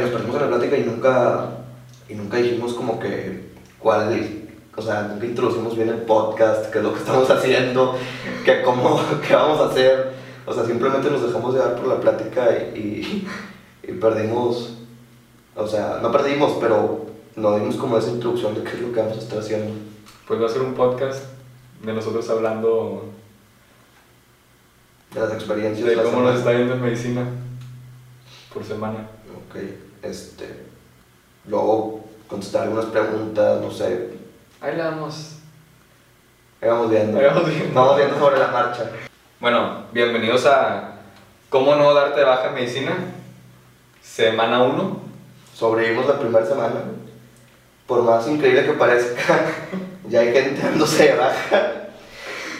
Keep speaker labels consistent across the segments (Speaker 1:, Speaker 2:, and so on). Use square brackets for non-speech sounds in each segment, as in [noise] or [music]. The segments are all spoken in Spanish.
Speaker 1: Nos perdimos en la plática y nunca, y nunca dijimos como que cuál, o sea, nunca introducimos bien el podcast, qué es lo que estamos [laughs] haciendo, qué, cómo, [laughs] qué vamos a hacer. O sea, simplemente nos dejamos llevar por la plática y, y, y perdimos, o sea, no perdimos, pero no dimos como esa introducción de qué es lo que vamos a estar haciendo.
Speaker 2: Pues va a ser un podcast de nosotros hablando
Speaker 1: De las experiencias.
Speaker 2: de
Speaker 1: la
Speaker 2: cómo nos está yendo en medicina por semana.
Speaker 1: Ok, este. Luego contestar algunas preguntas, no sé.
Speaker 2: Ahí le damos.
Speaker 1: Ahí vamos viendo.
Speaker 2: Ahí vamos viendo.
Speaker 1: Vamos viendo sobre la marcha.
Speaker 2: Bueno, bienvenidos a ¿Cómo no darte de baja en medicina? Semana 1.
Speaker 1: Sobrevivimos la primera semana. Por más increíble que parezca, [laughs] ya hay gente dándose de baja.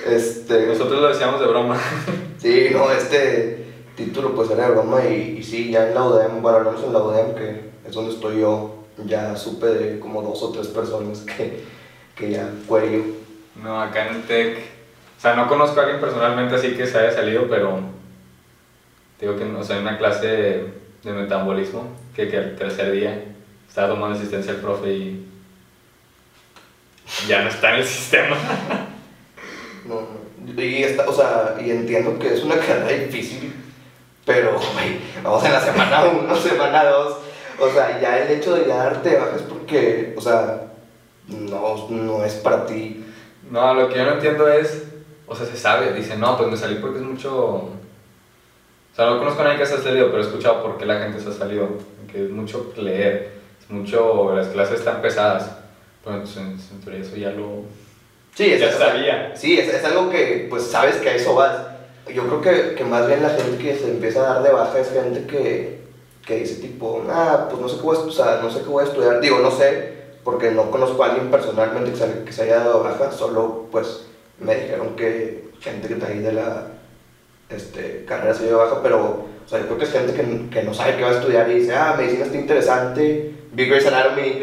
Speaker 1: Este.
Speaker 2: Nosotros lo decíamos de broma.
Speaker 1: Sí, no, este título pues era de broma y, y sí, ya en la UDEM, bueno, al menos en la UDEM, que es donde estoy yo, ya supe de como dos o tres personas [laughs] que, que ya cuello.
Speaker 2: No, acá en el TEC. O sea, no conozco a alguien personalmente así que se haya salido, pero. Digo que, o sea, en una clase de, de metabolismo, que, que el tercer día estaba tomando asistencia el profe y. Ya no está en el [laughs] sistema.
Speaker 1: No, no. Y, está, o sea, y entiendo que es una carrera difícil, pero güey, vamos en la semana 1, [laughs] semana 2. O sea, ya el hecho de ya darte baja es porque, o sea, no, no es para ti.
Speaker 2: No, lo que yo no entiendo es. O sea, se sabe, dice, no, pues me salí porque es mucho. O sea, no conozco a nadie que se ha salido, pero he escuchado por qué la gente se ha salido. Que es mucho leer, es mucho. Las clases están pesadas. Bueno, pues en, en teoría eso ya lo.
Speaker 1: Sí, es,
Speaker 2: Ya sabía.
Speaker 1: Sí, es, es algo que pues sabes que a eso vas. Yo creo que, que más bien la gente que se empieza a dar de baja es gente que, que dice tipo, ah, pues no sé, qué voy a, estu- o sea, no sé qué voy a estudiar. Digo, no sé, porque no conozco a alguien personalmente que se, que se haya dado baja, solo pues me dijeron que gente que está ahí de la este, carrera se dio baja, pero o sea, yo creo que es gente que, que no sabe qué va a estudiar y dice, ah, medicina está interesante, Big Grey's [laughs] Anatomy,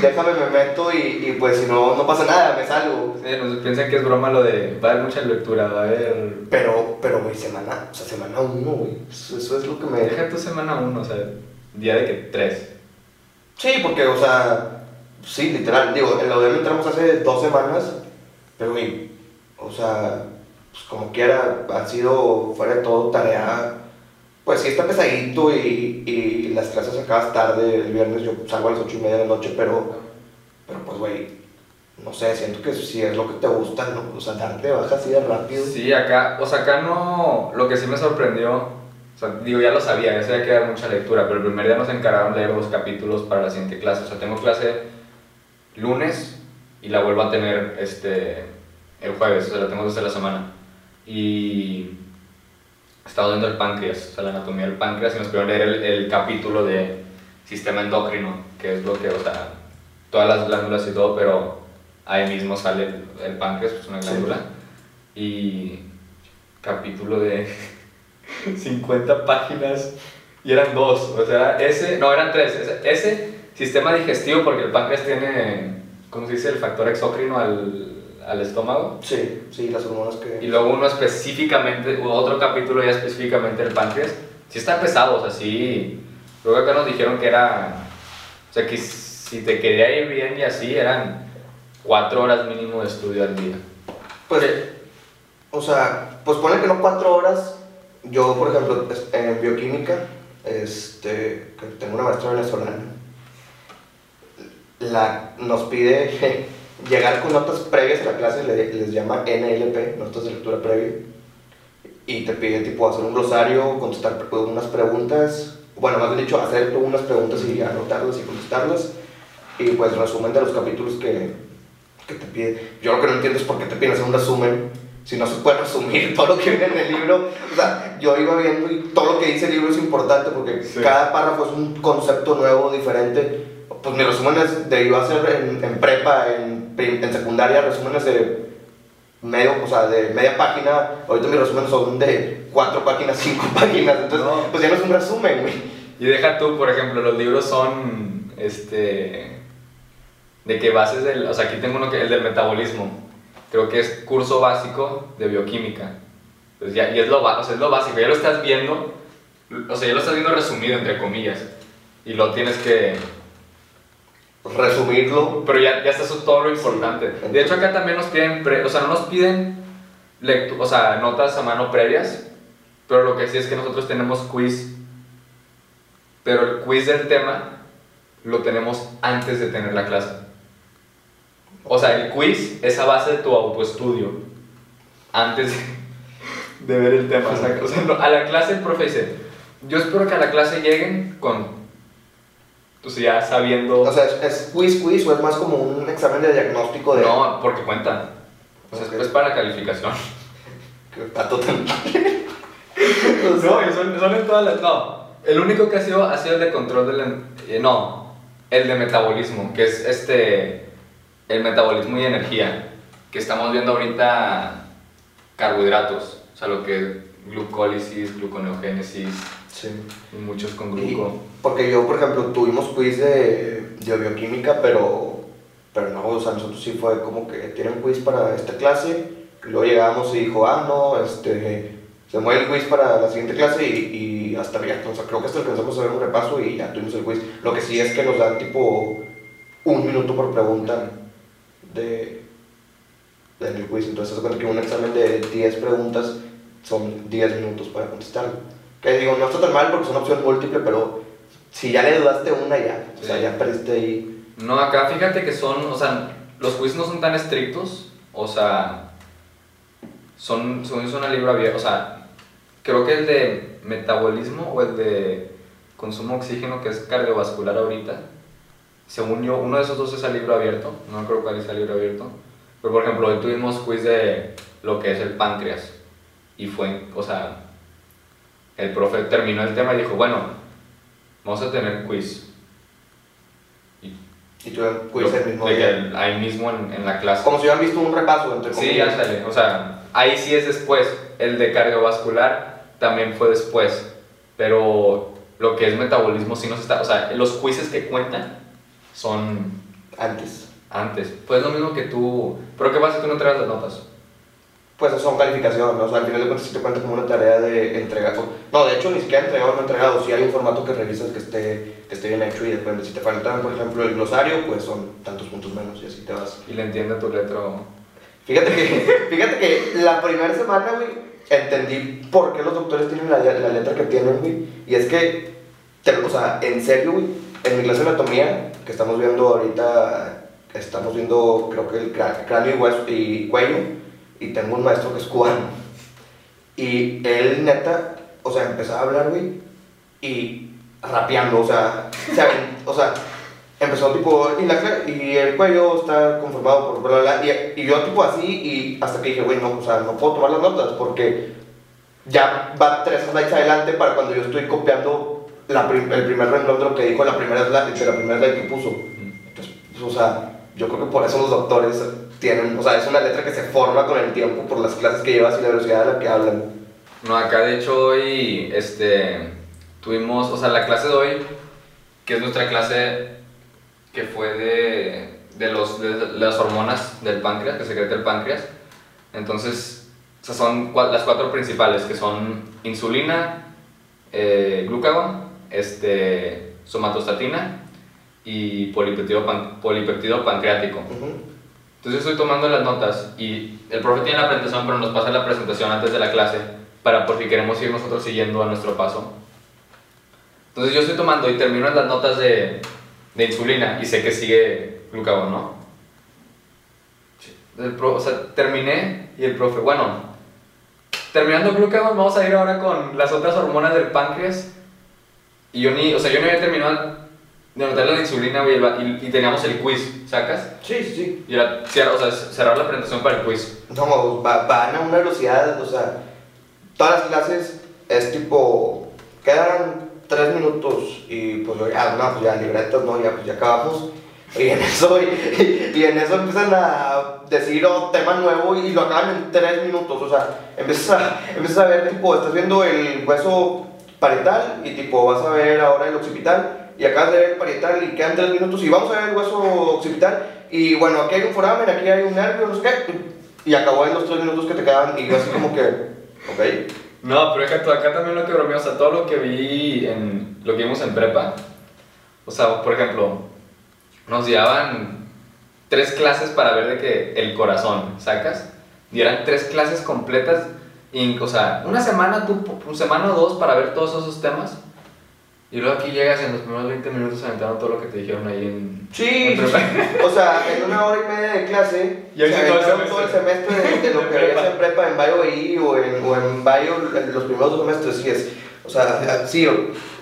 Speaker 1: déjame me meto y, y pues si no, no pasa nada, me salgo.
Speaker 2: Sí, no, piensan que es broma lo de. Va a haber mucha lectura, va a haber.
Speaker 1: Pero, pero, güey, semana, o sea, semana uno, güey. Eso, eso es lo que me...
Speaker 2: Deja tu semana 1, o sea, día de que 3.
Speaker 1: Sí, porque, o sea, sí, literal. Digo, en la UDM entramos hace dos semanas, pero, güey, o sea, pues como quiera, ha sido fuera de todo tarea. Pues sí, está pesadito y, y las clases acabas tarde. El viernes yo salgo a las ocho y media de la noche, pero, pero pues, güey, no sé, siento que si es lo que te gusta, ¿no? O sea, darte baja así de rápido.
Speaker 2: Sí, acá, o sea, acá no, lo que sí me sorprendió, o sea, digo, ya lo sabía, ya sabía que era mucha lectura, pero el primer día nos encargaron leer los capítulos para la siguiente clase, o sea, tengo clase lunes y la vuelvo a tener este, el jueves, o sea, la tengo desde la semana. Y estaba viendo el páncreas, o sea, la anatomía del páncreas y nos pidieron leer el, el capítulo de sistema endocrino, que es lo que, o sea, todas las glándulas y todo, pero ahí mismo sale el, el páncreas, pues una
Speaker 1: Sí.
Speaker 2: glándula. Y capítulo de [laughs] 50 páginas y eran dos, o sea, ese, no, eran tres, ese, ese sistema digestivo porque el páncreas tiene, ¿cómo se dice?, el factor exócrino al, al estómago.
Speaker 1: Sí, sí, las hormonas que...
Speaker 2: Y luego uno específicamente, otro capítulo ya específicamente del páncreas. Sí está pesado, o sea, sí. Luego acá nos dijeron que era, o sea, que si te quería ir bien y así, eran cuatro horas mínimo de estudio al día.
Speaker 1: Pues, o sea, pues pone que no cuatro horas. Yo, por ejemplo, en bioquímica, este, que tengo una maestra venezolana, la, nos pide [laughs] llegar con notas previas a la clase, le- les llama NLP, notas de lectura previa, y te pide tipo hacer un glosario, contestar unas preguntas, bueno, más bien dicho, hacer unas preguntas y anotarlas y contestarlas, y pues resumen de los capítulos que, que te pide. Yo lo que no entiendo es por qué te piden hacer un resumen si no se puede resumir [laughs] todo lo que viene en el libro. O sea, yo iba viendo y todo lo que dice el libro es importante porque
Speaker 2: Sí.
Speaker 1: cada párrafo es un concepto nuevo, diferente. Pues mis resúmenes de iba a hacer en, en prepa, en, en secundaria, resúmenes de medio, o sea, de media página. Ahorita mis resúmenes son de cuatro páginas, [laughs] cinco páginas. Entonces,
Speaker 2: No.
Speaker 1: pues ya no es un resumen, güey.
Speaker 2: Y deja tú, por ejemplo, los libros son, este, de que bases del, o sea, aquí tengo uno que el del metabolismo, creo que es curso básico de bioquímica. Pues ya, y es lo, o sea, es lo básico, ya lo estás viendo, o sea, ya lo estás viendo resumido, entre comillas, y lo tienes que...
Speaker 1: Resumirlo.
Speaker 2: Pero ya, ya está eso todo lo importante. De hecho, acá también nos piden, pre- o sea, no nos piden o sea, notas a mano previas, pero lo que sí es que nosotros tenemos quiz, pero el quiz del tema lo tenemos antes de tener la clase. O sea, el quiz es a base de tu autoestudio, antes de, de ver el tema. O sea, o sea, no, a la clase el profe dice, yo espero que a la clase lleguen con, sea, ya sabiendo...
Speaker 1: O sea, ¿es, es quiz quiz o es más como un examen de diagnóstico de.
Speaker 2: No, porque cuentan. O sea, es para calificación.
Speaker 1: Que pato tan- [laughs]
Speaker 2: No, son, son en todas las. No, el único que ha sido ha sido el de control del. eh, no, el de metabolismo, que es este. El metabolismo y energía. Que estamos viendo ahorita carbohidratos. O sea, lo que es glucólisis, gluconeogénesis,
Speaker 1: Sí.
Speaker 2: muchos con
Speaker 1: Y-
Speaker 2: gluco.
Speaker 1: porque yo, por ejemplo, tuvimos quiz de, de bioquímica, pero, pero no, o sea, nosotros sí fue como que tienen quiz para esta clase, y luego llegamos y dijo, ah, no, este, se mueve el quiz para la siguiente clase y, y hasta ya, o sea, creo que hasta alcanzamos a ver un repaso y ya tuvimos el quiz. Lo que sí es que nos dan tipo un minuto por pregunta de, del quiz, entonces se cuenta que un examen de 10 preguntas son 10 minutos para contestarlo. Que digo, no está tan mal porque es una opción múltiple, pero si ya le dudaste una ya, o sea,
Speaker 2: Sí.
Speaker 1: ya perdiste ahí.
Speaker 2: No, acá fíjate que son, o sea, los quiz no son tan estrictos, o sea, son, son, son a libro abierto, o sea, creo que el de metabolismo o el de consumo de oxígeno, que es cardiovascular ahorita, según yo, uno de esos dos es a libro abierto, no creo cuál es a libro abierto, pero por ejemplo, hoy tuvimos quiz de lo que es el páncreas, y fue, o sea, el profe terminó el tema y dijo, bueno, vamos a tener quiz. Y
Speaker 1: Y tú quiz el mismo
Speaker 2: de que
Speaker 1: día.
Speaker 2: el- ahí mismo en, en la clase.
Speaker 1: Como si hubieran visto un repaso entre
Speaker 2: Sí,
Speaker 1: comillas.
Speaker 2: ándale, o sea, ahí sí es después. El de cardiovascular también fue después. Pero lo que es metabolismo sí nos está. O sea, los quizzes que cuentan son
Speaker 1: Antes.
Speaker 2: antes. Pues lo mismo que tú. Pero ¿qué pasa si tú no entregas las notas?
Speaker 1: Pues son calificaciones, ¿no? o sea, al final de cuentas sí te cuenta como una tarea de entregar. No, de hecho, ni siquiera entregado o no entregado. Si hay un formato que revisas que esté, que esté bien hecho y depende. Si te faltan, por ejemplo, el glosario, pues son tantos puntos menos y así te vas.
Speaker 2: Y le entiende tu letra.
Speaker 1: Fíjate que, [laughs] fíjate que la primera semana, güey, entendí por qué los doctores tienen la, la letra que tienen, güey. Y es que, te- o sea, en serio, güey, en mi clase de anatomía, que estamos viendo ahorita, estamos viendo, creo que el crá- cráneo y, hueso, y cuello, y tengo un maestro que es cubano. Y él, neta, o sea, empezaba a hablar, güey, y rapeando, o sea, [laughs] o sea, empezó tipo, y, la, y el cuello está conformado por bla, bla, bla, y, y yo tipo así, y hasta que dije, güey, no, o sea, no puedo tomar las notas porque ya va tres slides adelante para cuando yo estoy copiando la prim- el primer renglón de lo que dijo la primera slide, de la primera slide que puso. Entonces, pues, o sea, yo creo que por eso los doctores tienen, o sea, es una letra que se forma con el tiempo por las clases que llevas y la velocidad a la que hablan.
Speaker 2: No, acá de hecho hoy este, tuvimos, o sea, la clase de hoy, que es nuestra clase que fue de, de, los, de las hormonas del páncreas, que secreta el páncreas. Entonces, o sea, son las cuatro principales, que son insulina, eh, glucagón, este, somatostatina y polipeptido, pan- polipeptido pancreático.
Speaker 1: Ujú.
Speaker 2: Entonces yo estoy tomando las notas y el profe tiene la presentación, pero nos pasa la presentación antes de la clase para por si queremos ir nosotros siguiendo a nuestro paso. Entonces yo estoy tomando y termino en las notas de, de insulina y sé que sigue glucagón, ¿no? El pro- o sea, terminé y el profe, bueno, terminando glucagón vamos a ir ahora con las otras hormonas del páncreas y yo ni, o sea, yo no había terminado de anotar la insulina güey, y, y teníamos el quiz, ¿sacas?
Speaker 1: Sí, sí, sí.
Speaker 2: Y era o sea, cerrar la presentación para el quiz.
Speaker 1: No, va- van a una velocidad, o sea, todas las clases es tipo, quedan tres minutos y pues ya, no, pues ya libretas, no, ya, pues ya acabamos. Y en eso, y, y en eso empiezan a decir oh, tema nuevo y lo acaban en tres minutos, o sea, empiezas a, empiezas a ver, tipo, estás viendo el hueso parietal y tipo, vas a ver ahora el occipital y acabas de ver el parietal y quedan tres minutos y vamos a ver el hueso occipital y bueno, aquí hay un foramen, aquí hay un nervio, no sé qué, y acabó en los tres minutos que te quedaban y yo así como que, ok.
Speaker 2: No, pero acá, acá también lo que bromeó, o sea, todo lo que vi en lo que vimos en prepa, o sea, por ejemplo, nos llevaban tres clases para ver de que el corazón, ¿sacas? Y eran tres clases completas, y, o sea, una semana, tú, una semana o dos para ver todos esos temas. Y luego aquí llegas y en los primeros 20 minutos aventaron todo lo que te dijeron ahí en...
Speaker 1: Sí,
Speaker 2: en prepa.
Speaker 1: o sea, en una hora y media de clase,
Speaker 2: Y
Speaker 1: se
Speaker 2: sí todo el
Speaker 1: aventaron todo el semestre de, de lo que veías en prepa en Bio BI o en, o en en los primeros dos semestres, sí es. O sea, sí,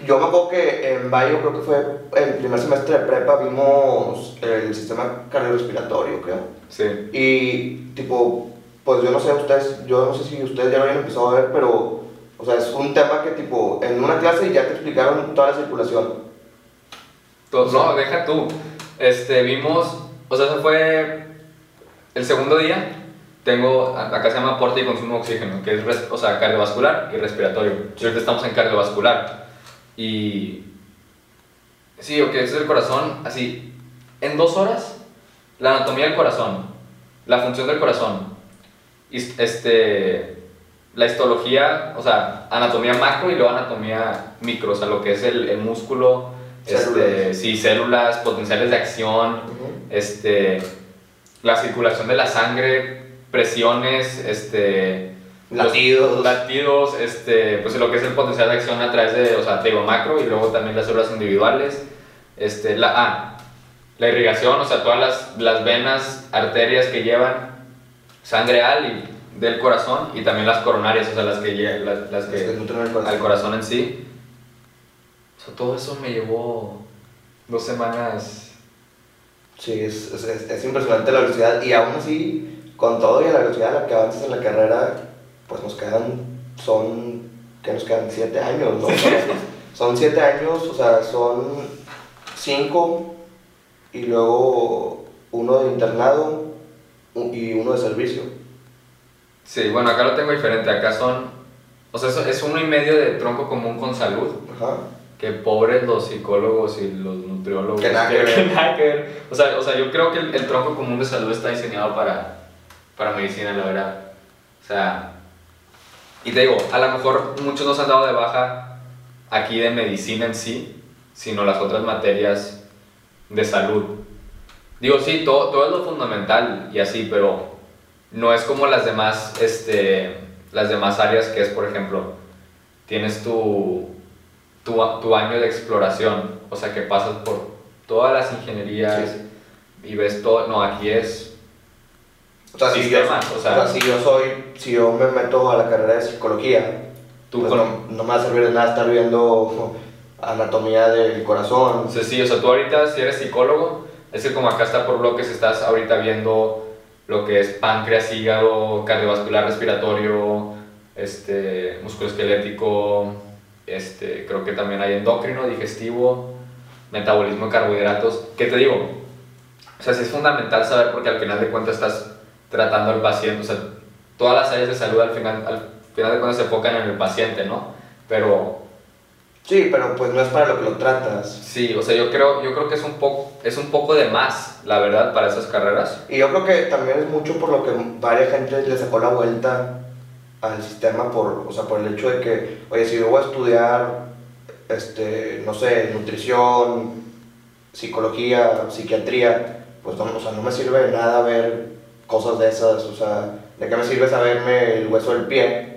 Speaker 1: yo me acuerdo que en Bio creo que fue el primer semestre de prepa vimos el sistema cardiorrespiratorio, creo.
Speaker 2: Sí.
Speaker 1: Y tipo, pues yo no sé ustedes, yo no sé si ustedes ya lo habían empezado a ver, pero, o sea, es un tema que tipo, en una clase ya te explicaron toda la circulación.
Speaker 2: No, deja tú. Este, vimos, o sea, eso fue el segundo día. Tengo, acá se llama aporte y consumo de oxígeno, que es, o sea, cardiovascular y respiratorio. Ahorita estamos en cardiovascular. Y, sí, ok, es el corazón, así, en dos horas, la anatomía del corazón, la función del corazón, este, la histología, o sea, anatomía macro y luego anatomía micro, o sea, lo que es el, el músculo, este,
Speaker 1: Células.
Speaker 2: sí, células, potenciales de acción, este, la circulación de la sangre, presiones, este, los
Speaker 1: Latidos.
Speaker 2: latidos, este, pues lo que es el potencial de acción a través de, o sea, te digo macro y luego también las células individuales, este, la, ah, la irrigación, o sea, todas las, las venas, arterias que llevan sangre al y del corazón y también las coronarias, o sea, las que, las, las
Speaker 1: Es que corazón.
Speaker 2: al corazón en sí. O sea, todo eso me llevó dos semanas.
Speaker 1: Sí, es, es, es- es impresionante la velocidad y aún así, con todo y la velocidad a la que avanzas en la carrera, pues nos quedan, son, que nos quedan? Siete años, ¿no? [laughs] son siete años, o sea, son cinco y luego uno de internado y uno de servicio.
Speaker 2: Sí, bueno, acá lo tengo diferente. Acá son. O sea, eso es uno y medio de tronco común con salud.
Speaker 1: Ajá.
Speaker 2: Que pobres los psicólogos y los nutriólogos.
Speaker 1: Que nada [laughs] que ver.
Speaker 2: nada que ver. O sea, o sea, yo creo que el, el tronco común de salud está diseñado para, para medicina, la verdad. O sea, y te digo, a lo mejor muchos no se han dado de baja aquí de medicina en sí, sino las otras materias de salud. Digo, sí, todo, todo es lo fundamental y así, pero no es como las demás, este, las demás áreas que es, por ejemplo, tienes tu, tu, tu año de exploración, o sea, que pasas por todas las ingenierías y ves todo, no, aquí es
Speaker 1: O sea, si yo,
Speaker 2: Sistemas, o
Speaker 1: o
Speaker 2: sea-
Speaker 1: sea, si yo soy, si yo me meto a la carrera de psicología,
Speaker 2: tú
Speaker 1: pues
Speaker 2: con...
Speaker 1: no, no me va a servir de nada estar viendo [laughs] anatomía del corazón.
Speaker 2: O sea, sí, o sea, tú ahorita si eres psicólogo, es que como acá está por bloques, estás ahorita viendo lo que es páncreas, hígado, cardiovascular, respiratorio, este, musculoesquelético, este, creo que también hay endocrino, digestivo, metabolismo de carbohidratos. ¿Qué te digo? O sea, sí es fundamental saber porque al final de cuentas estás tratando al paciente, o sea, todas las áreas de salud al final, al final de cuentas se enfocan en el paciente, ¿no? Pero
Speaker 1: Sí, pero pues no es para lo que lo tratas.
Speaker 2: Sí, o sea, yo creo, yo creo que es un, poco, es un poco de más, la verdad, para esas carreras.
Speaker 1: Y yo creo que también es mucho por lo que varias gente le sacó la vuelta al sistema, por, o sea, por el hecho de que, oye, si yo voy a estudiar, este, no sé, nutrición, psicología, psiquiatría, pues no, o sea, no me sirve de nada ver cosas de esas, o sea, ¿de qué me sirve saberme el hueso del pie?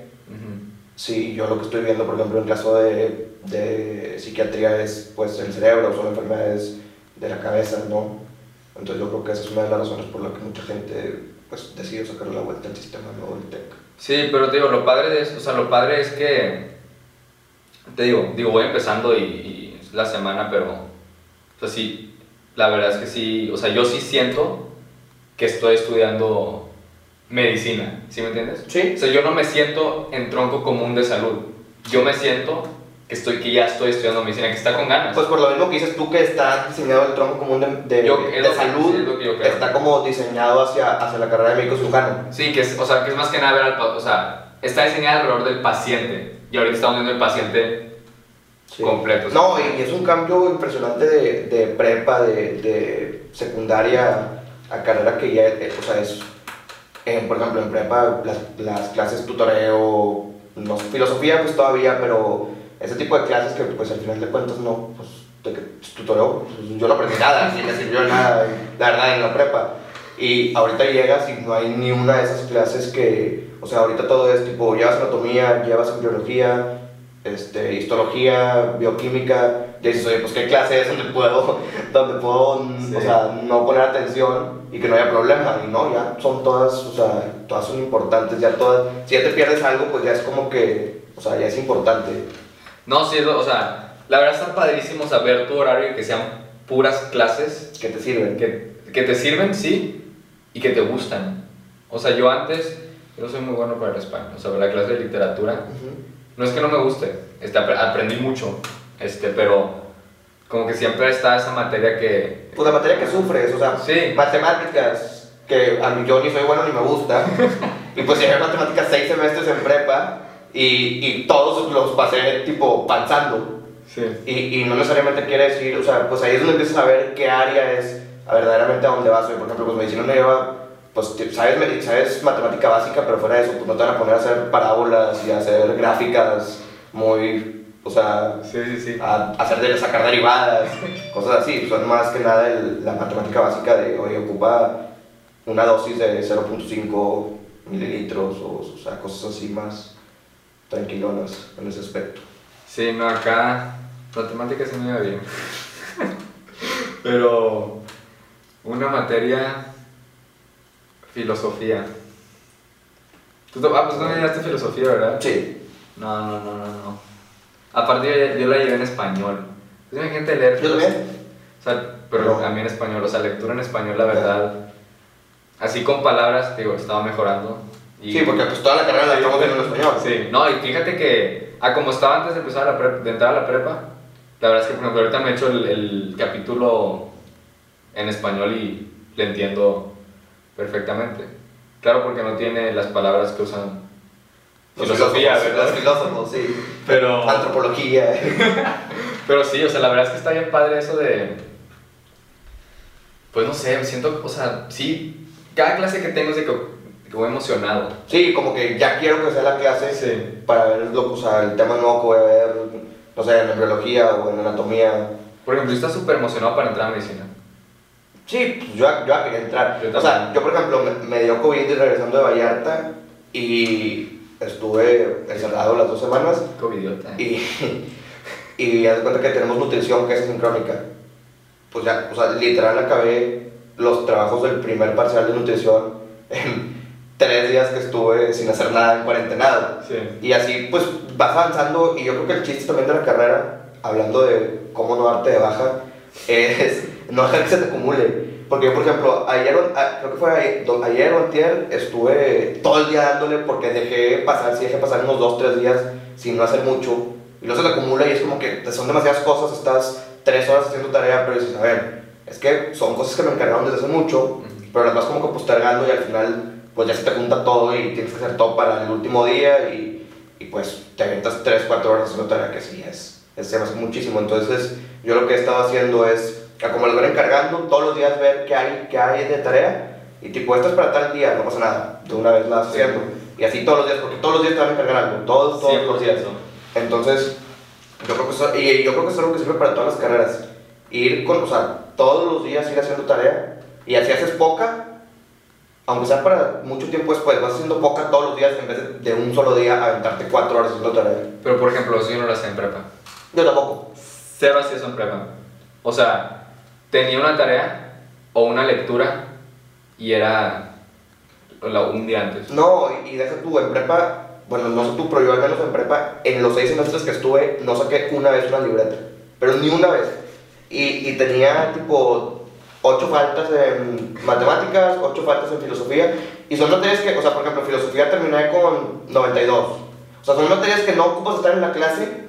Speaker 1: Si yo lo que estoy viendo, por ejemplo, en caso de, de psiquiatría es pues el cerebro, son enfermedades de la cabeza, ¿no? Entonces yo creo que esa es una de las razones por la que mucha gente pues decidió sacar la vuelta al sistema nuevo del TEC.
Speaker 2: Sí, pero te digo, lo padre de eso, o sea, lo padre es que, te digo, digo, voy empezando y, y la semana, pero, o sea, sí, la verdad es que sí, o sea, yo sí siento que estoy estudiando medicina, ¿sí me entiendes?
Speaker 1: Sí.
Speaker 2: O sea, yo no me siento en tronco común de salud, yo me siento que, estoy, que ya estoy estudiando medicina, que está con ganas.
Speaker 1: Pues por lo mismo que dices tú que está diseñado el tronco común de, de,
Speaker 2: Yo-
Speaker 1: de
Speaker 2: lo que-
Speaker 1: salud,
Speaker 2: sí, que
Speaker 1: está como diseñado hacia, hacia la carrera de médico cirujano.
Speaker 2: Sí, que es, o sea, que es más que nada ver al o sea, está diseñada alrededor del paciente y ahorita estamos viendo el paciente
Speaker 1: Sí.
Speaker 2: completo.
Speaker 1: No, y es un cambio impresionante de, de prepa, de, de secundaria a carrera que ya, o sea, es, eh, por ejemplo, en prepa las, las clases tutoreo, no filosofía pues todavía, pero ese tipo de clases que pues al final de cuentas no, pues tutoreo, pues, yo no aprendí nada, ni me sirvió nada, la verdad, en la prepa. Y ahorita llegas y no hay ni una de esas clases que, o sea, ahorita todo es tipo, llevas anatomía, llevas biología, este, histología, bioquímica, y dices, oye, pues qué clase es donde puedo, [laughs] donde puedo,
Speaker 2: Sí.
Speaker 1: o sea, no poner atención y que no haya problema, y no, ya son todas, o sea, todas son importantes, ya todas, si ya te pierdes algo, pues ya es como que, o sea, ya es importante.
Speaker 2: No, sí, o sea, la verdad está padrísimo saber tu horario y que sean puras clases
Speaker 1: que te sirven.
Speaker 2: que, que te sirven, sí, y que te gustan. O sea, yo antes, yo no soy muy bueno para el español, o sea, la clase de literatura. No es que no me guste, este, apre- aprendí mucho, este, pero como que siempre está esa materia que...
Speaker 1: Pues la materia que sufres, o sea,
Speaker 2: Sí.
Speaker 1: matemáticas, que a mí yo ni soy bueno ni me gusta, [laughs] y pues llevé matemáticas seis semestres en prepa, y, y todos los pasé tipo panzando.
Speaker 2: Sí.
Speaker 1: Y, y no necesariamente quiere decir, o sea, pues ahí es donde empiezas a ver qué área es verdaderamente a dónde vas. Por ejemplo, pues medicina no lleva, pues sabes, sabes matemática básica, pero fuera de eso, pues no te van a poner a hacer parábolas y a hacer gráficas muy, o sea,
Speaker 2: Sí, sí, sí.
Speaker 1: a hacer de, sacar derivadas, [laughs] cosas así. Son más que nada el- la matemática básica de, oye, ocupa una dosis de 0.5 mililitros, o, o sea, cosas así más tranquilonas en ese aspecto.
Speaker 2: Sí, no, acá matemáticas sí me iba bien. [laughs] Pero una materia, filosofía. Tú, ah, pues tú no llevaste filosofía, ¿verdad?
Speaker 1: Sí.
Speaker 2: No, no, no, no, no. Aparte yo, yo la llevé en español. Pues imagínate leer
Speaker 1: Yo también.
Speaker 2: O sea, pero
Speaker 1: No.
Speaker 2: a mí en español, o sea, lectura en español, la verdad. Así con palabras, digo, estaba mejorando. Y,
Speaker 1: Sí, porque pues toda la carrera la viendo en español.
Speaker 2: Sí, no, y fíjate que, ah, como estaba antes de empezar la prep- de entrar a la prepa, la verdad es que, por ejemplo, ahorita me he hecho el, el capítulo en español y le entiendo perfectamente. Claro, porque no tiene las palabras que usan
Speaker 1: Los
Speaker 2: filosofía,
Speaker 1: filósofos,
Speaker 2: ¿verdad?
Speaker 1: Los filósofos, sí.
Speaker 2: Pero,
Speaker 1: Antropología. [laughs]
Speaker 2: pero sí, o sea, la verdad es que está bien padre eso de. Pues no sé, me siento, o sea, sí, cada clase que tengo es de que, que voy emocionado.
Speaker 1: Sí, como que ya quiero que sea la clase
Speaker 2: Sí.
Speaker 1: para ver lo, o sea, el tema nuevo que voy a ver, no sé, en embriología o en anatomía.
Speaker 2: Por ejemplo, yo estaba súper emocionado para entrar a medicina.
Speaker 1: Sí, pues yo, yo ya quería entrar.
Speaker 2: Yo
Speaker 1: o sea, yo por ejemplo me, me dio COVID regresando de Vallarta y estuve encerrado las dos semanas
Speaker 2: Covidiota.
Speaker 1: y, [laughs] y ya de cuenta que tenemos nutrición que es sincrónica. Pues ya, o sea, literal acabé los trabajos del primer parcial de nutrición [laughs] en tres días que estuve sin hacer nada en cuarentenado.
Speaker 2: Sí.
Speaker 1: Y así pues vas avanzando y yo creo que el chiste también de la carrera, hablando de cómo no darte de baja, es no dejar que se te acumule. Porque yo, por ejemplo, ayer, a- creo que fue ayer, o antier, estuve todo el día dándole porque dejé pasar, sí dejé pasar unos 2, 3 días sin no hacer mucho. Y luego se te acumula y es como que son demasiadas cosas, estás 3 horas haciendo tarea, pero dices, a ver, es que son cosas que me encargaron desde hace mucho, pero las vas como que postergando y al final pues ya se te junta todo y tienes que hacer todo para el último día y, y pues te aventas 3, 4 horas haciendo tarea que sí es se me hace muchísimo. Entonces yo lo que he estado haciendo es, como les van encargando, todos los días ver qué hay, qué hay de tarea y tipo, esto es para tal día, no pasa nada, de una vez la
Speaker 2: Sí.
Speaker 1: haciendo. Y así todos los días, porque todos los días te van a encargar algo, todos, todos los días.
Speaker 2: 100%.
Speaker 1: Entonces, yo creo, que eso, y yo creo que es algo que sirve para todas las carreras. Ir con, o sea, todos los días ir haciendo tarea y así haces poca, aunque sea para mucho tiempo después, vas haciendo poca todos los días en vez de, de un solo día aventarte cuatro horas haciendo tarea.
Speaker 2: Pero por ejemplo, eso yo no lo hacía en prepa.
Speaker 1: Yo tampoco.
Speaker 2: Cero hacía eso en prepa. O sea, tenía una tarea o una lectura y era la- un día antes.
Speaker 1: No, y, deja tú, en prepa, bueno, no sé tú, pero yo al menos en prepa, en los seis semestres que estuve, no saqué una vez una libreta, pero ni una vez. Y, y tenía tipo ocho faltas en matemáticas, ocho faltas en filosofía, y son materias que, o sea, por ejemplo, en filosofía terminé con 92. O sea, son materias que no ocupas estar en la clase,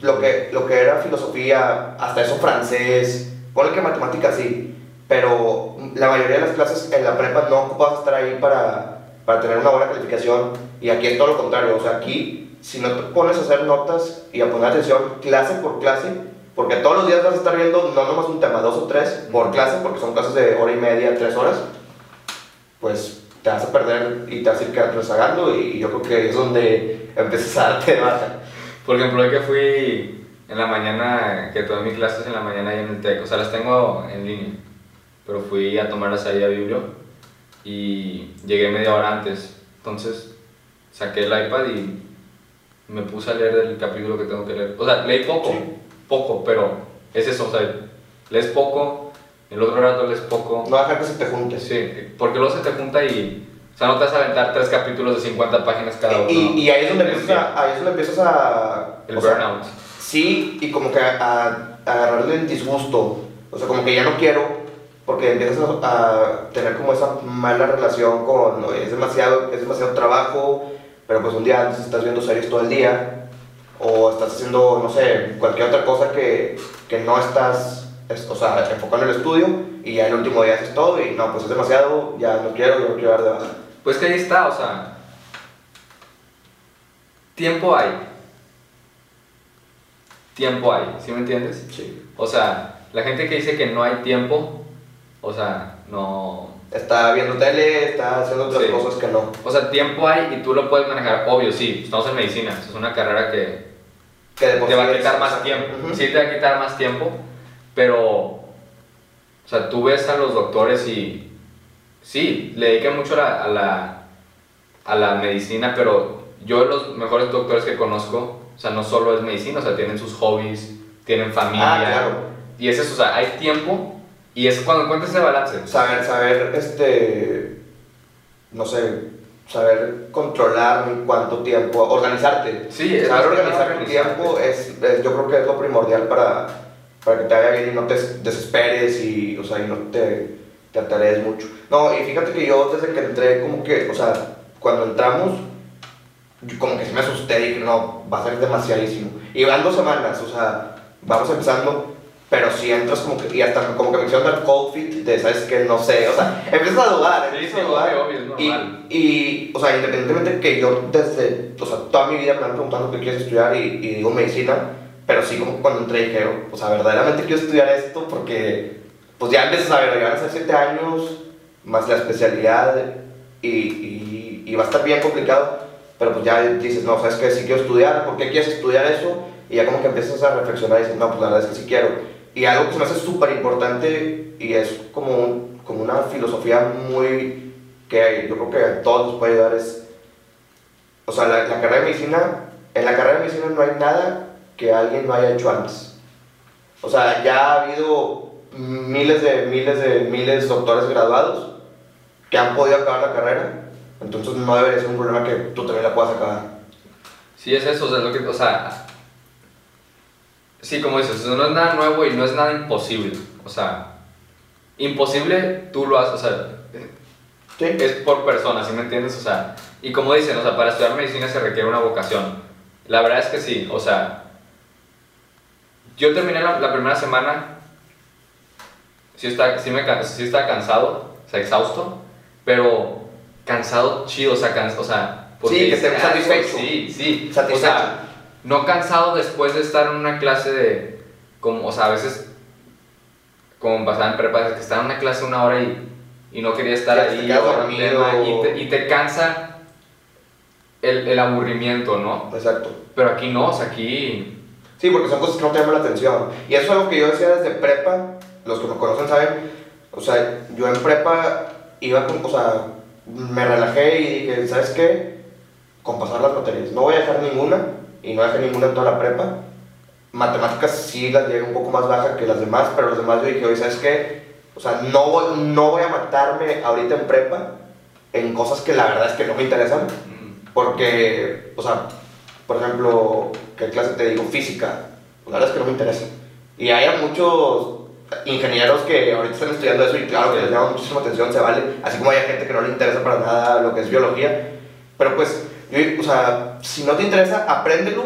Speaker 1: lo que, lo que era filosofía, hasta eso francés, ponle que matemáticas sí, pero la mayoría de las clases en la prepa no ocupas estar ahí para, para tener una buena calificación y aquí es todo lo contrario, o sea, aquí si no te pones a hacer notas y a poner atención clase por clase, porque todos los días vas a estar viendo no nomás un tema, dos o tres por clase, porque son clases de hora y media, tres horas, pues te vas a perder y te vas a ir quedando rezagando y yo creo que es donde [laughs] empiezas a darte de baja.
Speaker 2: Por ejemplo, hoy que fui en la mañana, que tuve mis clases en la mañana ahí en el TEC, o sea, las tengo en línea, pero fui a tomarlas ahí a Biblio y llegué media hora antes, entonces saqué el iPad y me puse a leer el capítulo que tengo que leer. O sea, leí poco,
Speaker 1: Sí.
Speaker 2: poco, pero es eso, o sea, lees poco, el otro rato lees poco.
Speaker 1: No dejar que se te junte.
Speaker 2: Sí, porque luego se te junta y, o sea, no te vas a aventar tres capítulos de 50 páginas cada uno.
Speaker 1: Y, y ahí es donde empiezas a, ahí es donde empiezas a...
Speaker 2: El
Speaker 1: o sea,
Speaker 2: burnout.
Speaker 1: Sí, y como que a, a- a agarrarle el disgusto. O sea, como que ya no quiero, porque empiezas a, tener como esa mala relación con, "Oye, es demasiado, es demasiado trabajo, pero pues un día antes estás viendo series todo el día, o estás haciendo, no sé, cualquier otra cosa que, que no estás, es- o sea, enfocando en el estudio, y ya el último día haces todo, y no, pues es demasiado, ya no quiero, yo no quiero dar de baja.
Speaker 2: Pues que ahí está, o sea, tiempo hay. Tiempo hay, ¿sí me entiendes?
Speaker 1: Sí.
Speaker 2: O sea, la gente que dice que no hay tiempo, o sea, no...
Speaker 1: Está viendo tele, está haciendo otras
Speaker 2: Sí.
Speaker 1: cosas que no.
Speaker 2: O sea, tiempo hay y tú lo puedes manejar, obvio, sí, estamos en medicina, es una carrera que
Speaker 1: Que
Speaker 2: te va a quitar más tiempo, sí te va a quitar más tiempo, pero, o sea, tú ves a los doctores y, sí, le dedican mucho a la, a la, a la medicina, pero yo los mejores doctores que conozco, o sea, no solo es medicina, o sea, tienen sus hobbies, tienen familia,
Speaker 1: Ah, claro.
Speaker 2: y es eso, o sea, hay tiempo y es cuando encuentras ese balance.
Speaker 1: saber, saber, este, no sé, saber controlar cuánto tiempo, organizarte.
Speaker 2: Sí,
Speaker 1: saber organizar tu tiempo es, es- yo creo que es lo primordial para, para que te vaya bien y no te desesperes y, o sea, y no te, te atarees mucho. No, y fíjate que yo desde que entré, como que, o sea, cuando entramos, yo como que sí me asusté y dije, no, va a ser demasiadísimo. Y van dos semanas, o sea, vamos empezando, pero si entras como que, y hasta como que me hicieron dar cold feet, de, ¿sabes qué? No sé, o sea, [laughs] empiezas a dudar, empiezas a dudar. y, y, o sea, independientemente que yo desde, o sea, toda mi vida me han preguntado qué quieres estudiar y, y digo medicina, pero sí como cuando entré dije, o sea, verdaderamente quiero estudiar esto porque, pues ya empiezas a ver, a ser siete años, más la especialidad y, y, va a estar bien complicado, pero pues ya dices, no, sabes que sí quiero estudiar, ¿por qué quieres estudiar eso? Y ya como que empiezas a reflexionar y dices, no, pues la verdad es que sí quiero. Y algo que se me hace súper importante y es como, como una filosofía muy que yo creo que a todos nos puede ayudar es, o sea, la, la carrera de medicina, en la carrera de medicina no hay nada que alguien no haya hecho antes. O sea, ya ha habido miles de miles de miles de doctores graduados que han podido acabar la carrera, entonces no debería ser un problema que tú también la puedas acabar.
Speaker 2: Sí, es eso, o sea, es lo que, o sea, sí, como dices, no es nada nuevo y no es nada imposible, o sea, imposible tú lo haces, o sea,
Speaker 1: ¿Sí?
Speaker 2: es por persona, ¿sí me entiendes? O sea, y como dicen, o sea, para estudiar medicina se requiere una vocación. La verdad es que sí, o sea, yo terminé la, la primera semana, sí estaba, sí, me, sí estaba cansado, o sea, exhausto, pero cansado chido, o sea, cans- o sea,
Speaker 1: Sí, que te-
Speaker 2: ah,
Speaker 1: satisfecho.
Speaker 2: Sí, sí,
Speaker 1: Satisfecho.
Speaker 2: o sea, no cansado después de estar en una clase de, como, o sea, a veces, como pasaba en prepa, que estaba en una clase una hora y, y no quería estar
Speaker 1: te
Speaker 2: ahí,
Speaker 1: quedas
Speaker 2: o y, te, y te cansa el, el aburrimiento, ¿no?
Speaker 1: Exacto.
Speaker 2: Pero aquí no, o sea, aquí,
Speaker 1: Sí, porque son cosas que no te llaman la atención. Y eso es algo que yo decía desde prepa, los que me conocen saben, o sea, yo en prepa iba con, o sea, me relajé y dije, ¿sabes qué? Con pasar las materias. No voy a dejar ninguna, y no dejé ninguna en toda la prepa. Matemáticas sí las llevé un poco más baja que las demás, pero las demás yo dije, oye, ¿sabes qué? O sea, no voy, no voy a matarme ahorita en prepa en cosas que la verdad es que no me interesan.
Speaker 2: mm,
Speaker 1: Porque, o sea, por ejemplo, ¿qué clase te digo? Física. La verdad es que no me interesa. Y hay muchos ingenieros que ahorita están estudiando eso y claro que les llama muchísima atención, se vale. Así como hay gente que no le interesa para nada lo que es biología. Pero pues, yo, o sea, si no te interesa, apréndelo,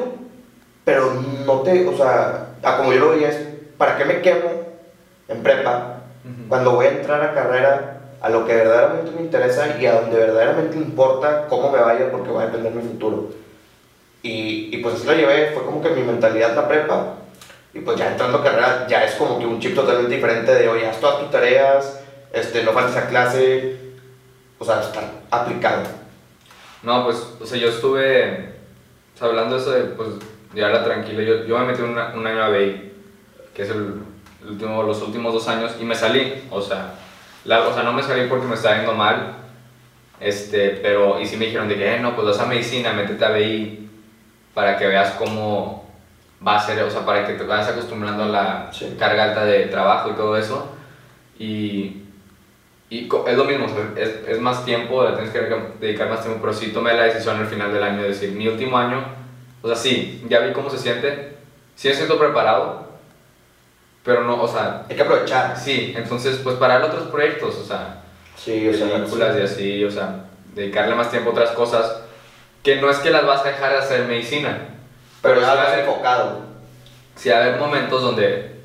Speaker 1: pero no te, o sea, a como yo lo veía es, ¿para qué me quemo en prepa cuando voy a entrar a carrera a lo que verdaderamente me interesa y a donde verdaderamente importa cómo me vaya porque va a depender mi futuro. Y, y pues así lo llevé, fue como que mi mentalidad la prepa y pues ya entrando a carrera ya es como que un chip totalmente diferente de, oye, haz todas tus tareas, este, no faltes a clase, o sea, estar aplicado.
Speaker 2: No, pues, o sea, yo estuve, o sea, hablando eso de, pues, la tranquila, yo, yo me metí un año a BI, que es el, último, los últimos dos años, y me salí, o sea, la, o sea, no me salí porque me estaba yendo mal, este, pero, y sí me dijeron de eh, no, pues vas a medicina, métete a BI para que veas cómo va a ser, o sea, para que te vayas acostumbrando a la carga alta de trabajo y todo eso. Y, y es lo mismo, es, es, más tiempo, tienes que dedicar más tiempo, pero sí tomé la decisión al final del año de decir, mi último año, o sea, sí, ya vi cómo se siente, sí me siento preparado, pero no, o sea...
Speaker 1: Hay que aprovechar.
Speaker 2: Sí, entonces, pues para otros proyectos, o sea,
Speaker 1: sí, o sea,
Speaker 2: películas y así, o sea, dedicarle más tiempo a otras cosas, que no es que las vas a dejar de hacer medicina,
Speaker 1: pero, ya vas enfocado.
Speaker 2: Sí, va a haber momentos donde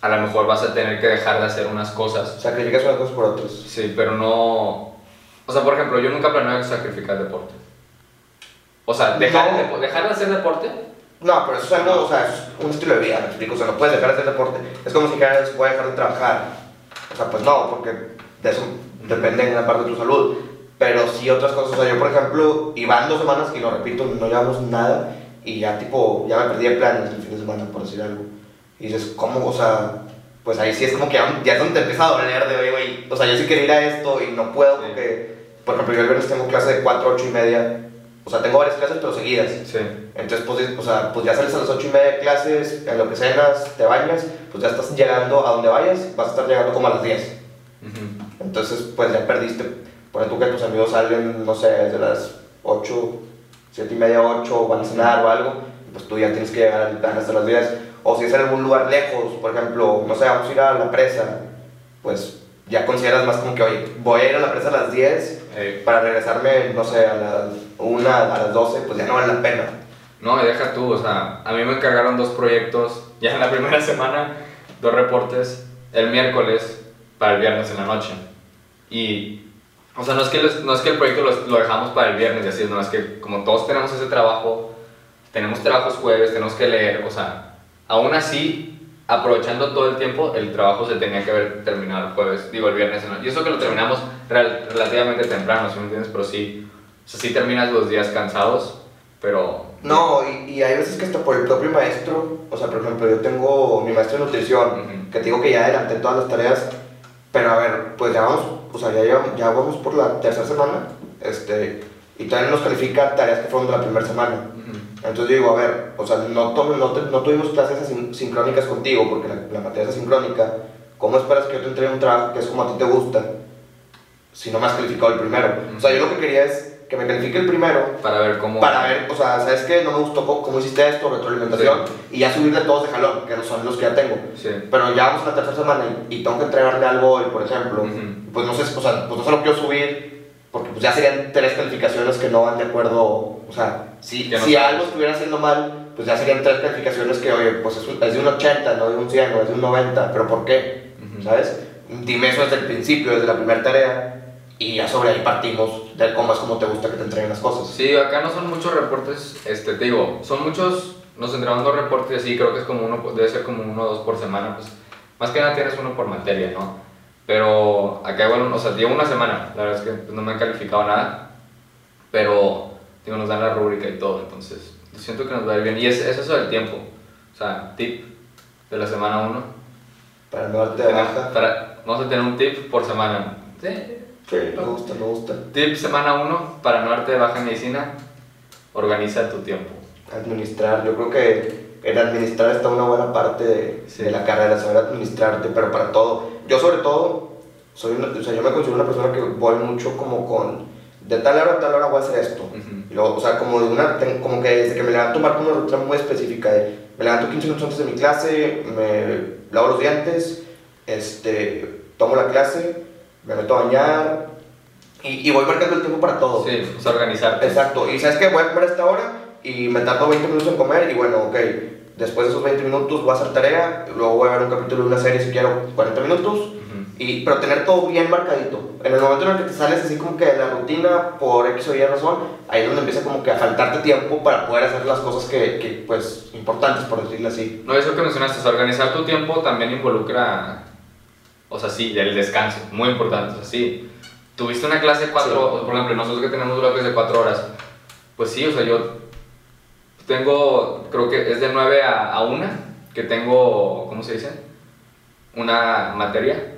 Speaker 2: a lo mejor vas a tener que dejar de hacer unas cosas.
Speaker 1: Sacrificas unas cosas por otras.
Speaker 2: Sí, pero no... O sea, por ejemplo, yo nunca planeo sacrificar deporte. O sea, dejar, de, dejar de hacer deporte
Speaker 1: no, pero eso es algo, o sea, es un estilo de vida, me explico. O sea, no puedes dejar de hacer deporte. Es como si dijeras, voy a dejar de trabajar. O sea, pues no, porque de eso depende en gran parte de tu salud. Pero sí otras cosas. O sea, yo, por ejemplo, iban dos semanas, y lo repito, no llevamos nada. Y ya, tipo, ya me perdí el plan el fin de semana, por decir algo. Y dices, ¿cómo? O sea, pues ahí sí es como que ya, es donde te empieza a doler de, oye, güey, o sea, yo sí quería ir a esto y no puedo porque, por ejemplo, yo el viernes tengo clase de 4, 8 y media o sea, tengo varias clases, pero seguidas.
Speaker 2: Sí.
Speaker 1: Entonces, pues, o sea, pues ya sales a las 8 y media de clases, en lo que cenas, te bañas, pues ya estás llegando a donde vayas, vas a estar llegando como a las 10. Entonces, pues ya perdiste. Por ejemplo, que tus amigos salen, no sé, desde las 8, 7 y media, 8, van a cenar o algo, pues tú ya tienes que llegar al plan hasta las 10. O si es en algún lugar lejos, por ejemplo, no sé, vamos a ir a la presa, pues ya consideras más como que, oye, voy a ir a la presa a las 10 para regresarme, no sé, a las 1, a las 12, pues ya no vale la pena.
Speaker 2: No, deja tú, o sea, a mí me encargaron dos proyectos, [laughs] ya en la primera semana, dos reportes, el miércoles para el viernes en la noche. Y, o sea, no es que, no es que el proyecto lo, lo dejamos para el viernes y así, no, es que como todos tenemos ese trabajo, tenemos trabajos jueves, tenemos que leer, o sea, aún así aprovechando todo el tiempo, el trabajo se tenía que haber terminado el jueves, digo el viernes. Y eso que lo terminamos relativamente temprano, si me entiendes? Pero sí, o sea, sí terminas los días cansados, pero...
Speaker 1: No, y, y, hay veces que hasta por el propio maestro, o sea, por ejemplo, yo tengo mi maestro de nutrición, que te digo que ya adelanté todas las tareas, pero a ver, pues ya vamos, o sea, ya, ya vamos por la tercera semana, este, y todavía nos califica tareas que fueron de la primera semana. Entonces yo digo, a ver, o sea, no, no, no tuvimos clases sincrónicas contigo porque la, la, materia es asincrónica. ¿Cómo esperas que yo te entregue un trabajo que es como a ti te gusta si no me has calificado el primero? O sea, yo lo que quería es que me califique el primero.
Speaker 2: Para ver cómo.
Speaker 1: Para ver, o sea, ¿sabes qué? No me gustó cómo, hiciste esto, retroalimentación. Y ya subirle todos de jalón, que no son los que ya tengo.
Speaker 2: Sí.
Speaker 1: Pero ya vamos a la tercera semana y, tengo que entregarle algo hoy, por ejemplo. Pues no sé, o sea, pues no sé lo quiero subir porque pues ya serían tres calificaciones que no van de acuerdo, o sea, si, si algo estuviera haciendo mal, pues ya serían tres calificaciones que, oye, pues es, de un 80, no de un 100, no es de un 90, pero ¿por qué? ¿Sabes? Dime eso desde el principio, desde la primera tarea, y ya sobre ahí partimos de cómo es como te gusta que te entreguen las cosas.
Speaker 2: Sí, acá no son muchos reportes, este, te digo, son muchos, nos entregamos dos reportes y creo que es como uno, debe ser como uno o dos por semana, pues más que nada tienes uno por materia, ¿no? Pero acá igual, o sea, llevo una semana, la verdad es que pues, no me han calificado nada, pero digo, nos dan la rúbrica y todo, entonces siento que nos va a ir bien. Y es, es eso del tiempo, o sea, tip de la semana 1.
Speaker 1: Para no darte de baja.
Speaker 2: Para, vamos a tener un tip por semana.
Speaker 1: Sí, sí me gusta, me gusta.
Speaker 2: Tip semana 1, para no darte de baja en medicina, organiza tu tiempo.
Speaker 1: Administrar, yo creo que en administrar está una buena parte de, de la carrera, saber administrarte, pero para todo yo sobre todo, soy o sea, yo me considero una persona que voy mucho como con, de tal hora a tal hora voy a hacer esto. y luego, o sea, como, de una, como que desde que me levanto marco una rutina muy específica de, me levanto 15 minutos antes de mi clase, me lavo los dientes, este, tomo la clase, me meto a bañar y, y voy marcando el tiempo para todo.
Speaker 2: Sí, o sea, organizarte.
Speaker 1: Exacto, y sabes que voy a comer a esta hora y me tardo 20 minutos en comer y bueno, ok Después de esos 20 minutos voy a hacer tarea, luego voy a ver un capítulo de una serie si quiero 40 minutos, y, pero tener todo bien marcadito. En el momento en el que te sales así como que de la rutina por X o Y razón, ahí es donde empieza como que a faltarte tiempo para poder hacer las cosas que, que pues, importantes, por decirlo así.
Speaker 2: No, eso que mencionaste, organizar tu tiempo también involucra, o sea, sí, el descanso, muy importante, o sea, sí. tuviste una clase de cuatro,
Speaker 1: Sí.
Speaker 2: por ejemplo, nosotros que tenemos bloques de cuatro horas, pues sí, o sea, yo tengo, creo que es de 9 a, a 1, que tengo, ¿cómo se dice? Una materia.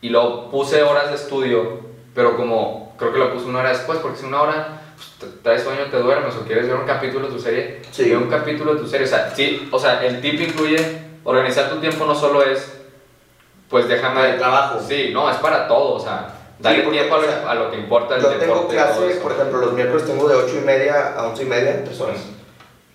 Speaker 2: Y luego puse horas de estudio, pero como creo que lo puse una hora después, porque si una hora pues, traes sueño, te duermes o quieres ver un capítulo de tu serie,
Speaker 1: Sí.
Speaker 2: ve un capítulo de tu serie. O sea, sí, o sea, el tip incluye organizar tu tiempo no solo es, pues déjame...
Speaker 1: Para el trabajo.
Speaker 2: Sí, no, es para todo, o sea, darle
Speaker 1: porque,
Speaker 2: tiempo a, lo,
Speaker 1: o sea,
Speaker 2: a lo que importa el
Speaker 1: Yo
Speaker 2: deporte.
Speaker 1: tengo
Speaker 2: todo
Speaker 1: clase, por ejemplo, los miércoles tengo de 8 y media a 11 y media, 3 horas.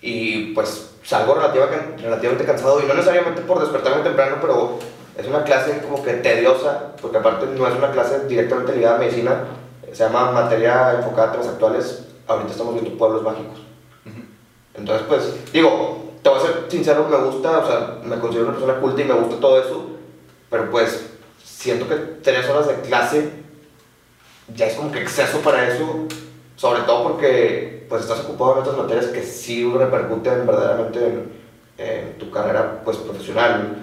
Speaker 1: Y pues salgo relativa- relativamente cansado y no necesariamente por despertarme temprano, pero es una clase como que tediosa, porque aparte no es una clase directamente ligada a medicina, se llama materia enfocada a temas actuales, ahorita estamos viendo pueblos mágicos. Entonces, pues, digo, te voy a ser sincero, me gusta, o sea, me considero una persona culta y me gusta todo eso, pero pues siento que tres horas de clase ya es como que exceso para eso, sobre todo porque pues estás ocupado en otras materias que sí repercuten verdaderamente en, tu carrera pues profesional.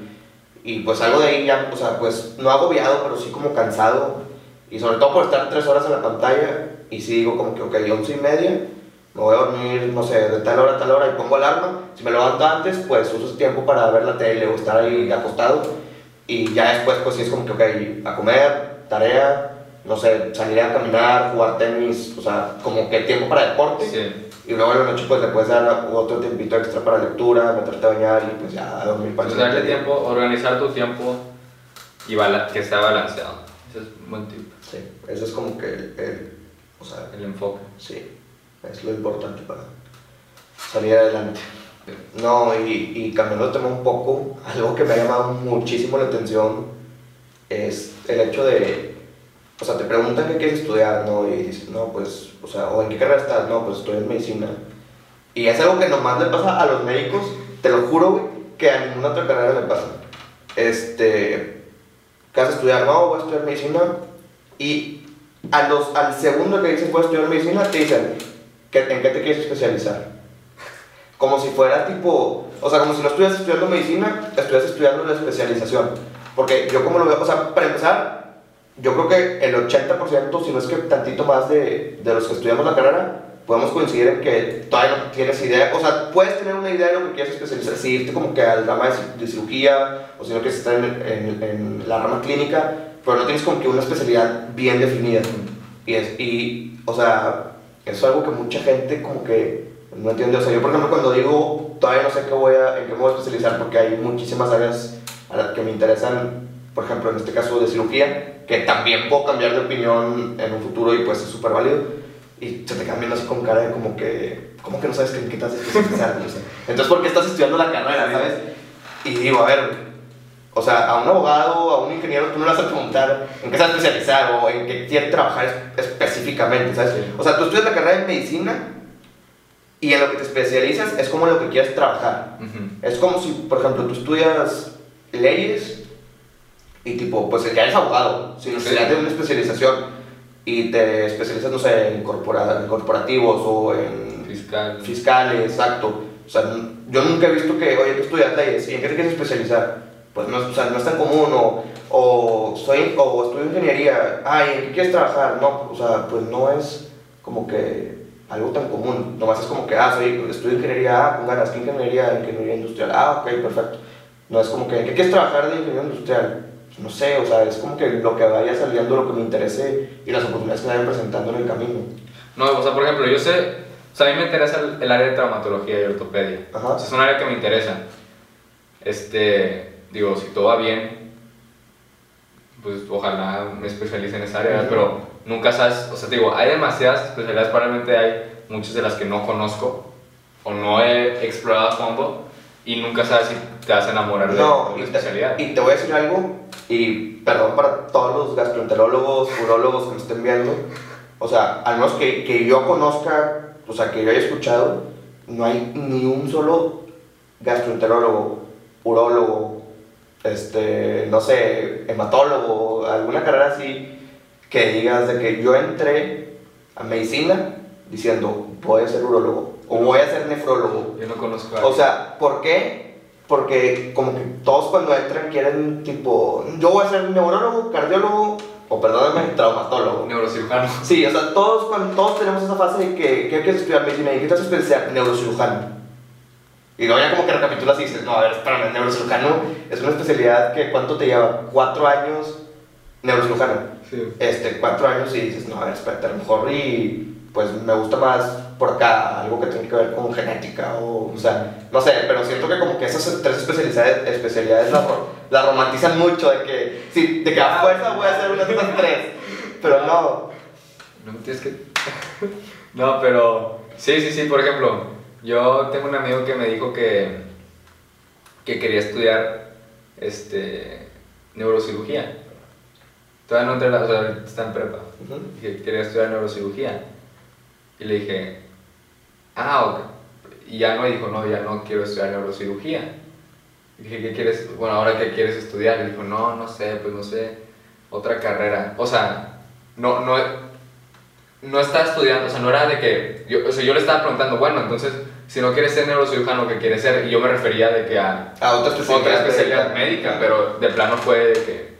Speaker 1: Y pues algo de ahí ya, o sea, pues no agobiado, pero sí como cansado. Y sobre todo por estar tres horas en la pantalla. Y sí digo como que, ok, once y media, me voy a dormir, no sé, de tal hora a tal hora y pongo alarma. Si me levanto antes, pues uso ese tiempo para ver la tele o estar ahí acostado. Y ya después, pues sí es como que, ok, a comer, tarea, no sé, salir a caminar, jugar tenis, o sea, como que tiempo para deporte.
Speaker 2: Sí.
Speaker 1: Y luego en la noche, pues le puedes dar otro tiempito extra para lectura, meterte a bañar y pues ya a dormir para el
Speaker 2: Entonces, darle tiempo, organizar tu tiempo y que sea balanceado. Ese es un buen tip,
Speaker 1: Sí, eso es como que el, el- o sea,
Speaker 2: el enfoque.
Speaker 1: sí, es lo importante para salir adelante. No, y, y cambiando de tema un poco, algo que me ha llamado muchísimo la atención es el hecho de, o sea, te preguntan qué quieres estudiar, ¿no? Y dices, no, pues, o sea, o en qué carrera estás, no, pues estoy en medicina. Y es algo que nomás le pasa a los médicos, te lo juro, güey, que a ninguna otra carrera le pasa. Este, ¿qué vas a estudiar? No, voy a estudiar medicina. Y a los, al segundo que dicen, voy a estudiar medicina, te dicen, ¿qué, ¿en qué te quieres especializar? Como si fuera tipo, o sea, como si no estuvieras estudiando medicina, estuvieras estudiando la especialización. Porque yo como lo veo, o sea, para empezar, yo creo que el 80%, si no es que tantito más de, de los que estudiamos la carrera, podemos coincidir en que todavía no tienes idea, o sea, puedes tener una idea de lo que quieres especializar, si irte como que al rama de, ci- de cirugía, o si no quieres estar en, en- en la rama clínica, pero no tienes como que una especialidad bien definida. Y, es, y, o sea, eso es algo que mucha gente como que no entiende. O sea, yo por ejemplo cuando digo, todavía no sé qué voy a, en qué me voy a especializar porque hay muchísimas áreas a las que me interesan, por ejemplo en este caso de cirugía, que también puedo cambiar de opinión en un futuro y pues es súper válido. Y se te quedan viendo así con cara de como que, ¿cómo que no sabes en qué te vas a especializar? Sé. Entonces, ¿por qué estás estudiando la carrera, sabes? Y digo, a ver, o sea, a un abogado, a un ingeniero, tú no le vas a preguntar en qué se va a especializar o en qué quiere trabajar es- específicamente, ¿sabes? O sea, tú estudias la carrera de medicina y en lo que te especializas es como en lo que quieres trabajar.
Speaker 2: Ujú.
Speaker 1: Es como si, por ejemplo, tú estudias leyes y tipo, pues ya eres abogado, sin necesidad
Speaker 2: Sí.
Speaker 1: de una especialización y te especializas, no sé, en, corpora- corporativos o en
Speaker 2: Fiscal.
Speaker 1: fiscales, exacto. O sea, yo nunca he visto que, oye, tú estudias leyes, ¿y en qué te quieres especializar? Pues no, o sea, no es tan común, o, o, soy, o estudio ingeniería, ay, ¿en qué quieres trabajar? No, o sea, pues no es como que algo tan común, nomás es como que, ah, soy, estudio ingeniería, ah, con ganas, ¿qué ingeniería? Ingeniería industrial, ah, ok, perfecto. No es como que, ¿en qué quieres trabajar de ingeniería industrial? No sé, o sea, es como que lo que vaya saliendo, lo que me interese y las oportunidades que me vayan presentando en el camino.
Speaker 2: No, o sea, por ejemplo, yo sé, o sea, a mí me interesa el, el área de traumatología y ortopedia.
Speaker 1: Ajá.
Speaker 2: O sea, es un área que me interesa. Este, digo, si todo va bien, pues ojalá me especialice en esa área, pero nunca sabes, o sea, te digo, hay demasiadas especialidades, probablemente hay muchas de las que no conozco o no he explorado a fondo y nunca sabes si te vas a enamorar de
Speaker 1: No,
Speaker 2: una
Speaker 1: y te,
Speaker 2: especialidad.
Speaker 1: y te voy a decir algo, y perdón para todos los gastroenterólogos, urólogos que me estén viendo, o sea, al menos que, que yo conozca, o sea, que yo haya escuchado, no hay ni un solo gastroenterólogo, urólogo, este, no sé, hematólogo, alguna carrera así, que digas de que yo entré a medicina diciendo voy a ser urólogo o voy a ser nefrólogo.
Speaker 2: Yo no conozco a
Speaker 1: O sea, ¿por qué? Porque como que todos cuando entran quieren tipo, yo voy a ser neurólogo, cardiólogo o perdóname, traumatólogo.
Speaker 2: Neurocirujano.
Speaker 1: Sí, o sea, todos, cuando, todos tenemos esa fase de que, ¿qué quieres estudiar medicina? ¿Y qué te haces pensar? Neurocirujano. Y luego ya como que recapitulas y dices, no, a ver, espérame, neurocirujano es una especialidad que ¿cuánto te lleva? ¿Cuatro años neurocirujano?
Speaker 2: Sí.
Speaker 1: Este, cuatro años y dices, no, a ver, espérate, a lo mejor y pues me gusta más por acá, algo que tenga que ver con genética o, o sea, no sé, pero siento que como que esas tres especialidades, especialidades las la romantizan mucho, de que, sí, de que a fuerza voy a hacer una de esas tres, pero no.
Speaker 2: No tienes que. [laughs] no, pero. Sí, sí, sí, por ejemplo, yo tengo un amigo que me dijo que. que quería estudiar. Este. neurocirugía. Todavía no entré, la- o sea, está en prepa.
Speaker 1: Ujú.
Speaker 2: que quería estudiar neurocirugía. Y le dije, ah, ok. Y ya no, dijo, no, ya no quiero estudiar neurocirugía. Y dije, ¿qué quieres? Bueno, ahora qué quieres estudiar? Y dijo, no, no sé, pues no sé, otra carrera. O sea, no, no, no estaba estudiando, o sea, no era de que, yo, o sea, yo le estaba preguntando, bueno, entonces, si no quieres ser neurocirujano, ¿qué quieres ser? Y yo me refería de que a
Speaker 1: A otra especialidad.
Speaker 2: otra especialidad médica, pero de plano fue de que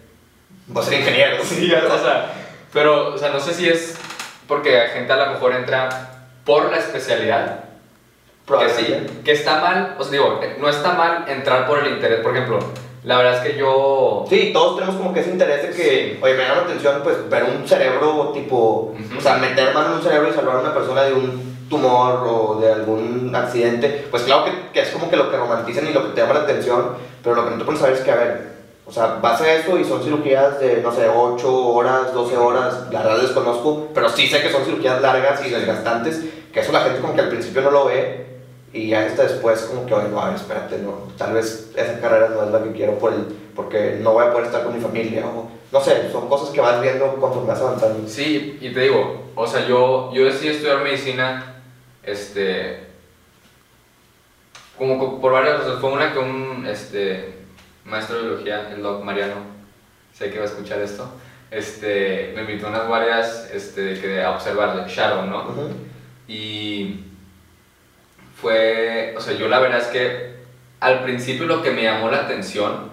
Speaker 1: Voy a ser ingeniero. [laughs]
Speaker 2: Sí, o sea, pero, o sea, no sé si es porque gente a lo mejor entra por la especialidad. Que
Speaker 1: Probablemente.
Speaker 2: sí, que está mal, o sea, digo, no está mal entrar por el interés, por ejemplo, la verdad es que yo...
Speaker 1: Sí, todos tenemos como que ese interés de que,
Speaker 2: Sí.
Speaker 1: oye, me llama la atención, pues, ver un cerebro, tipo,
Speaker 2: Ujú.
Speaker 1: o sea, meter mano en un cerebro y salvar a una persona de un tumor o de algún accidente, pues claro que, que es como que lo que romantizan y lo que te llama la atención, pero lo que no te pones a ver es que, a ver, o sea, vas a eso y son cirugías de, no sé, 8 horas, 12 horas, la verdad desconozco, pero sí sé que son cirugías largas y desgastantes, que eso la gente como que al principio no lo ve, y ya hasta después como que, oye, no, a ver, espérate, no, tal vez esa carrera no es la que quiero por el, porque no voy a poder estar con mi familia, o no sé, son cosas que vas viendo conforme vas avanzando.
Speaker 2: Sí, y te digo, o sea, yo, yo decidí estudiar medicina, este, como co- por varias cosas. Fue una que un, este, maestro de biología, el doc Mariano, sé que va a escuchar esto, este, me invitó a unas varias, este, que a observar, Shadow, ¿no?
Speaker 1: Ujú.
Speaker 2: Y fue, o sea, yo la verdad es que al principio lo que me llamó la atención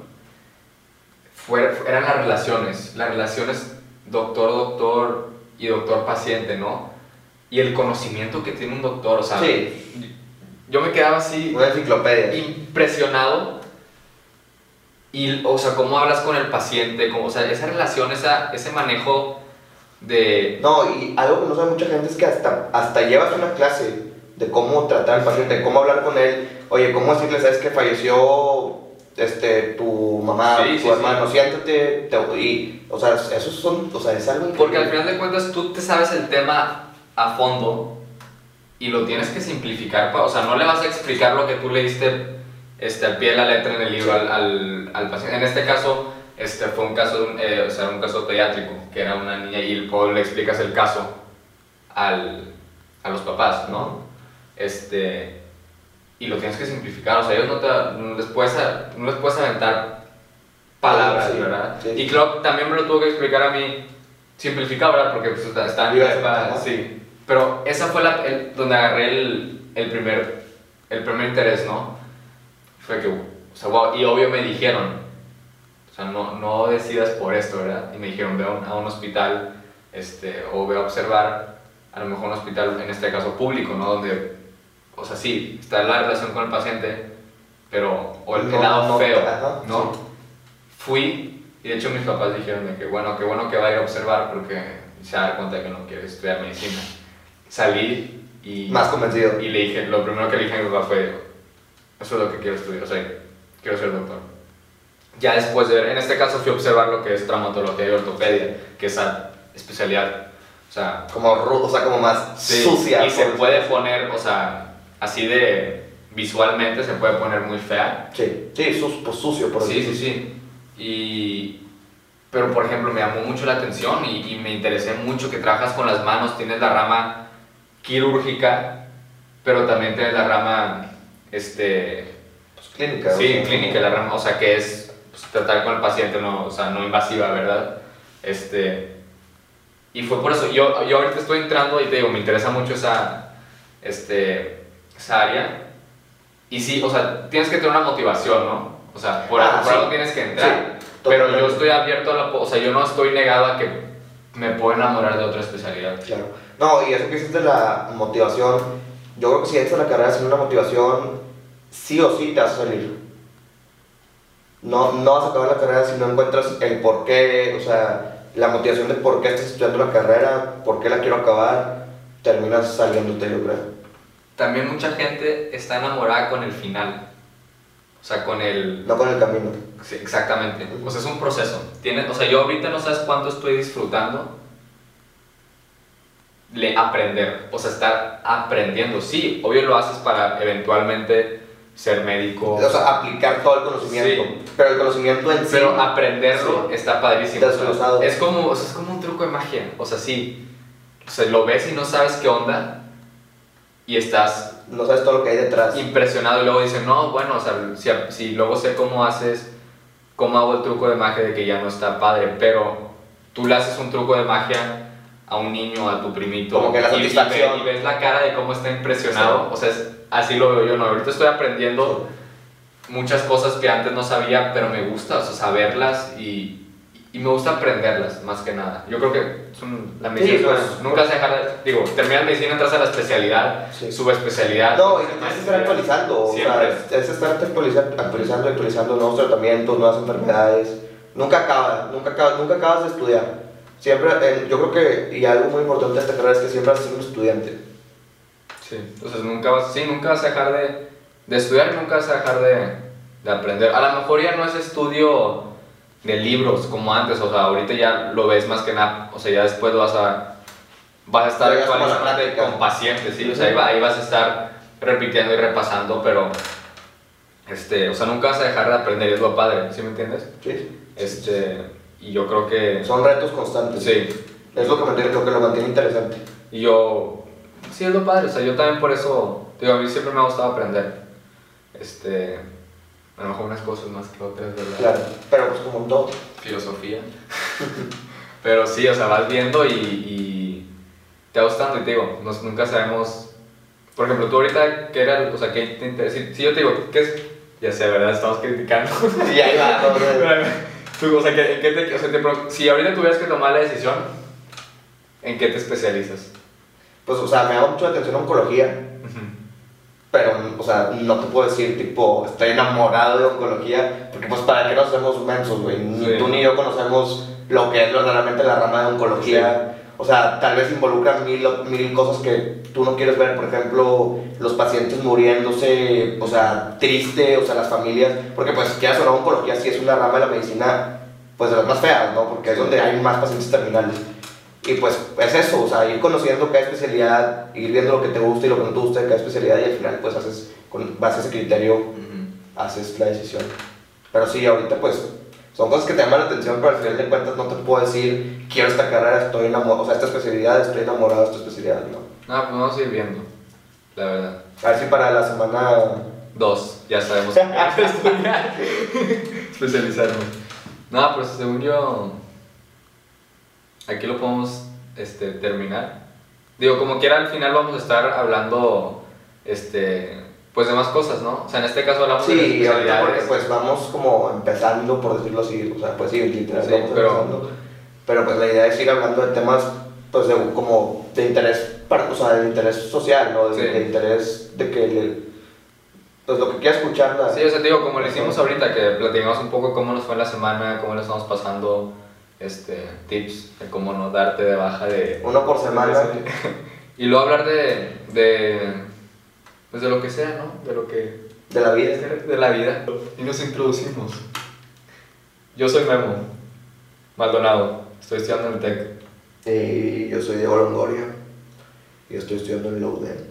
Speaker 2: fue, eran las relaciones, las relaciones doctor-doctor y doctor-paciente, ¿no? Y el conocimiento que tiene un doctor, o sea,
Speaker 1: Sí.
Speaker 2: yo me quedaba así
Speaker 1: Una enciclopedia.
Speaker 2: impresionado y, o sea, cómo hablas con el paciente, cómo, o sea, esa relación, esa, ese manejo de...
Speaker 1: No, y algo que no sabe mucha gente es que hasta, hasta llevas una clase de cómo tratar al paciente, cómo hablar con él, oye, cómo decirle, sabes que falleció este, tu mamá,
Speaker 2: Sí,
Speaker 1: tu
Speaker 2: sí,
Speaker 1: hermano, siéntate, te- y, o sea, esos son, o sea, es algo
Speaker 2: Porque al
Speaker 1: increíble.
Speaker 2: final de cuentas tú te sabes el tema a fondo y lo tienes que simplificar, o sea, no le vas a explicar lo que tú leíste este, al pie de la letra en el libro al, al, al paciente. En este caso, este, fue un caso, eh, o sea, un caso pediátrico, que era una niña y luego le explicas el caso al, a los papás, ¿no? Este, y lo tienes que simplificar, o sea, ellos no, te, no, les, puedes, no les puedes aventar palabras,
Speaker 1: Sí,
Speaker 2: ¿verdad?
Speaker 1: sí.
Speaker 2: Y Klopp también me lo tuvo que explicar a mí, simplificado, ¿verdad? Porque pues, está, está en
Speaker 1: ajá.
Speaker 2: sí. Pero esa fue la, el- donde agarré el, el, primer, el primer interés, ¿no? Fue que, o sea, wow, y obvio me dijeron, o sea, no, no decidas por esto, ¿verdad? Y me dijeron, ve a un, a un hospital, este, o ve a observar, a lo mejor un hospital, en este caso público, ¿no? Donde, o sea, sí, está la relación con el paciente, pero, o el,
Speaker 1: No,
Speaker 2: lado
Speaker 1: no,
Speaker 2: feo,
Speaker 1: ajá,
Speaker 2: ¿no? Fui, y de hecho mis papás dijeron de que, bueno, qué bueno que va a ir a observar porque se da cuenta de que no quiere estudiar medicina. Salí y,
Speaker 1: Más convencido.
Speaker 2: y le dije, lo primero que le dije a mi papá fue, eso es lo que quiero estudiar, o sea, quiero ser doctor. Ya después de ver, en este caso fui a observar lo que es traumatología y ortopedia, que es esa especialidad, o sea,
Speaker 1: Como o sea, como más
Speaker 2: sí,
Speaker 1: sucia.
Speaker 2: y se puede poner, o sea, así de visualmente se puede poner muy fea.
Speaker 1: Sí, sí, sus, pues sucio, por
Speaker 2: Sí, sí, sí. Y, pero, por ejemplo, me llamó mucho la atención y, y me interesé mucho que trabajas con las manos, tienes la rama quirúrgica, pero también tienes la rama, este,
Speaker 1: Pues clínica. o
Speaker 2: sí,
Speaker 1: sea,
Speaker 2: clínica, la rama, o sea, que es pues, tratar con el paciente, no, o sea, no invasiva, ¿verdad? Este, y fue por eso, yo, yo ahorita estoy entrando y te digo, me interesa mucho esa, este, esa área. Y sí, o sea, tienes que tener una motivación, ¿no? O sea, por,
Speaker 1: Ah,
Speaker 2: por
Speaker 1: sí.
Speaker 2: algo tienes que entrar.
Speaker 1: Sí,
Speaker 2: pero yo estoy abierto a la... O sea, yo no estoy negado a que me puedo enamorar de otra especialidad.
Speaker 1: Claro. No, y eso que dices de la motivación, yo creo que si entras a la carrera sin una motivación, sí o sí te vas a salir. No, no vas a acabar la carrera si no encuentras el por qué, o sea, la motivación de por qué estás estudiando la carrera, por qué la quiero acabar, terminas saliéndote, yo creo.
Speaker 2: También mucha gente está enamorada con el final. O sea, con el...
Speaker 1: No con el camino.
Speaker 2: Sí, exactamente. O sea, es un proceso. Tiene, o sea, yo ahorita no sabes cuánto estoy disfrutando le aprender. O sea, estar aprendiendo. Sí, obvio lo haces para eventualmente ser médico.
Speaker 1: O sea, aplicar todo el conocimiento.
Speaker 2: Sí.
Speaker 1: Pero el conocimiento en sí.
Speaker 2: Pero aprenderlo está padrísimo.
Speaker 1: Desglosado.
Speaker 2: es como, o sea, es como un truco de magia. O sea, sí. O sea, lo ves y no sabes qué onda. Y estás
Speaker 1: No sabes todo lo que hay detrás.
Speaker 2: impresionado y luego dices, no, bueno, o sea, si, si luego sé cómo haces, cómo hago el truco de magia de que ya no está padre, pero tú le haces un truco de magia a un niño, a tu primito,
Speaker 1: Como que la
Speaker 2: y- y,
Speaker 1: satisfacción.
Speaker 2: y ves la cara de cómo está impresionado, o sea, es- así lo veo yo, ¿no? Ahorita estoy aprendiendo muchas cosas que antes no sabía, pero me gusta, o sea, saberlas y, y me gusta aprenderlas, más que nada. Yo creo que es un- la medicina,
Speaker 1: Sí, pues,
Speaker 2: es- nunca se dejar de, digo, terminas medicina, entras a la especialidad,
Speaker 1: Sí.
Speaker 2: subespecialidad.
Speaker 1: No, y tienes que estar actualizando. O
Speaker 2: Siempre.
Speaker 1: sea, es estar actualizando, actualizando, actualizando nuevos tratamientos, nuevas enfermedades. Nunca acaba, nunca acabas, nunca acabas de estudiar. Siempre, eh, yo creo que, y algo muy importante de esta carrera es que siempre vas a ser un estudiante.
Speaker 2: Sí, entonces nunca vas, sí, nunca vas a dejar de, de estudiar y nunca vas a dejar de, de aprender. A lo mejor ya no es estudio de libros como antes, o sea, ahorita ya lo ves más que nada, o sea, ya después vas a, vas a estar actualizándote con pacientes, sí, o sea, ahí, va- ahí vas a estar repitiendo y repasando, pero, este, o sea, nunca vas a dejar de aprender, es lo padre, ¿sí me entiendes?
Speaker 1: ¿sí?
Speaker 2: Este, y yo creo que,
Speaker 1: Son retos constantes.
Speaker 2: sí,
Speaker 1: Es lo que, mantiene, lo que lo mantiene interesante.
Speaker 2: Y yo, sí, es lo padre, o sea, yo también por eso, digo, a mí siempre me ha gustado aprender. Este, a lo mejor unas cosas más que otras, ¿verdad?
Speaker 1: Claro. Pero pues como en todo.
Speaker 2: Filosofía. [laughs] Pero sí, o sea, vas viendo y, y te va gustando y te digo, nos- nunca sabemos, por ejemplo, tú ahorita, ¿qué era, o sea, qué te interesa? Si, si yo te digo, ¿qué es? Ya sé, ¿verdad? Estamos criticando. [laughs]
Speaker 1: Y ahí va. [laughs]
Speaker 2: Tú, o sea, ¿qué, en qué te, o sea, te si ahorita tuvieras que tomar la decisión, ¿en qué te especializas?
Speaker 1: Pues, o sea, me llama mucho la atención oncología. Pero, o sea, no te puedo decir, tipo, estoy enamorado de oncología, porque pues para qué nos hacemos mensos, güey. Ni
Speaker 2: Sí.
Speaker 1: tú ni yo conocemos lo que es verdaderamente la rama de oncología. O sea, tal vez involucran mil, mil cosas que tú no quieres ver, por ejemplo, los pacientes muriéndose, o sea, triste, o sea, las familias, porque pues quieras o no, oncología sí es una rama de la medicina, pues de las más feas, ¿no? Porque es donde hay más pacientes terminales. Y pues es eso, o sea, ir conociendo cada especialidad, ir viendo lo que te gusta y lo que no te gusta de cada especialidad y al final pues haces, con base a ese criterio, haces la decisión. Pero sí, ahorita pues son cosas que te llaman la atención, pero al final de cuentas no te puedo decir, quiero esta carrera, estoy enamorado, o sea, esta especialidad, estoy enamorado de esta especialidad, no.
Speaker 2: No, pues vamos a ir viendo, la verdad.
Speaker 1: A ver si para la semana...
Speaker 2: Dos, ya sabemos qué [laughs] estudiar. [laughs] Especializarnos. No, pues según yo, aquí lo podemos este, terminar. Digo, como quiera, al final vamos a estar hablando, este, pues de más cosas, ¿no? O sea, en este caso hablamos de las
Speaker 1: Sí, ahorita porque pues vamos como empezando, por decirlo así, o sea, pues sí, literal,
Speaker 2: Sí,
Speaker 1: vamos
Speaker 2: pero-
Speaker 1: empezando. Pero pues la idea es ir hablando de temas, pues de, como de interés, o sea, de interés social, ¿no? De,
Speaker 2: Sí.
Speaker 1: de interés de que, le- pues lo que quiera escuchar la...
Speaker 2: Sí, o sea, te digo, como le hicimos ahorita, que platicamos un poco cómo nos fue la semana, cómo le estamos pasando, este, tips de cómo no darte de baja de...
Speaker 1: Uno por semana. [laughs]
Speaker 2: Y luego hablar de, de, pues de lo que sea, ¿no? De lo que...
Speaker 1: De la vida.
Speaker 2: De la vida. Y nos introducimos. Yo soy Memo Maldonado, estoy estudiando en el TEC.
Speaker 1: Y yo soy Diego Longoria y estoy estudiando en Louden.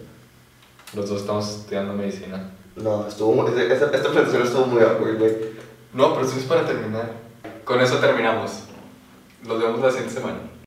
Speaker 2: Los dos estamos estudiando medicina.
Speaker 1: No, estuvo muy, esta, esta presentación estuvo muy awkward, güey.
Speaker 2: No, pero eso es para terminar. Con eso terminamos. Nos vemos la siguiente semana.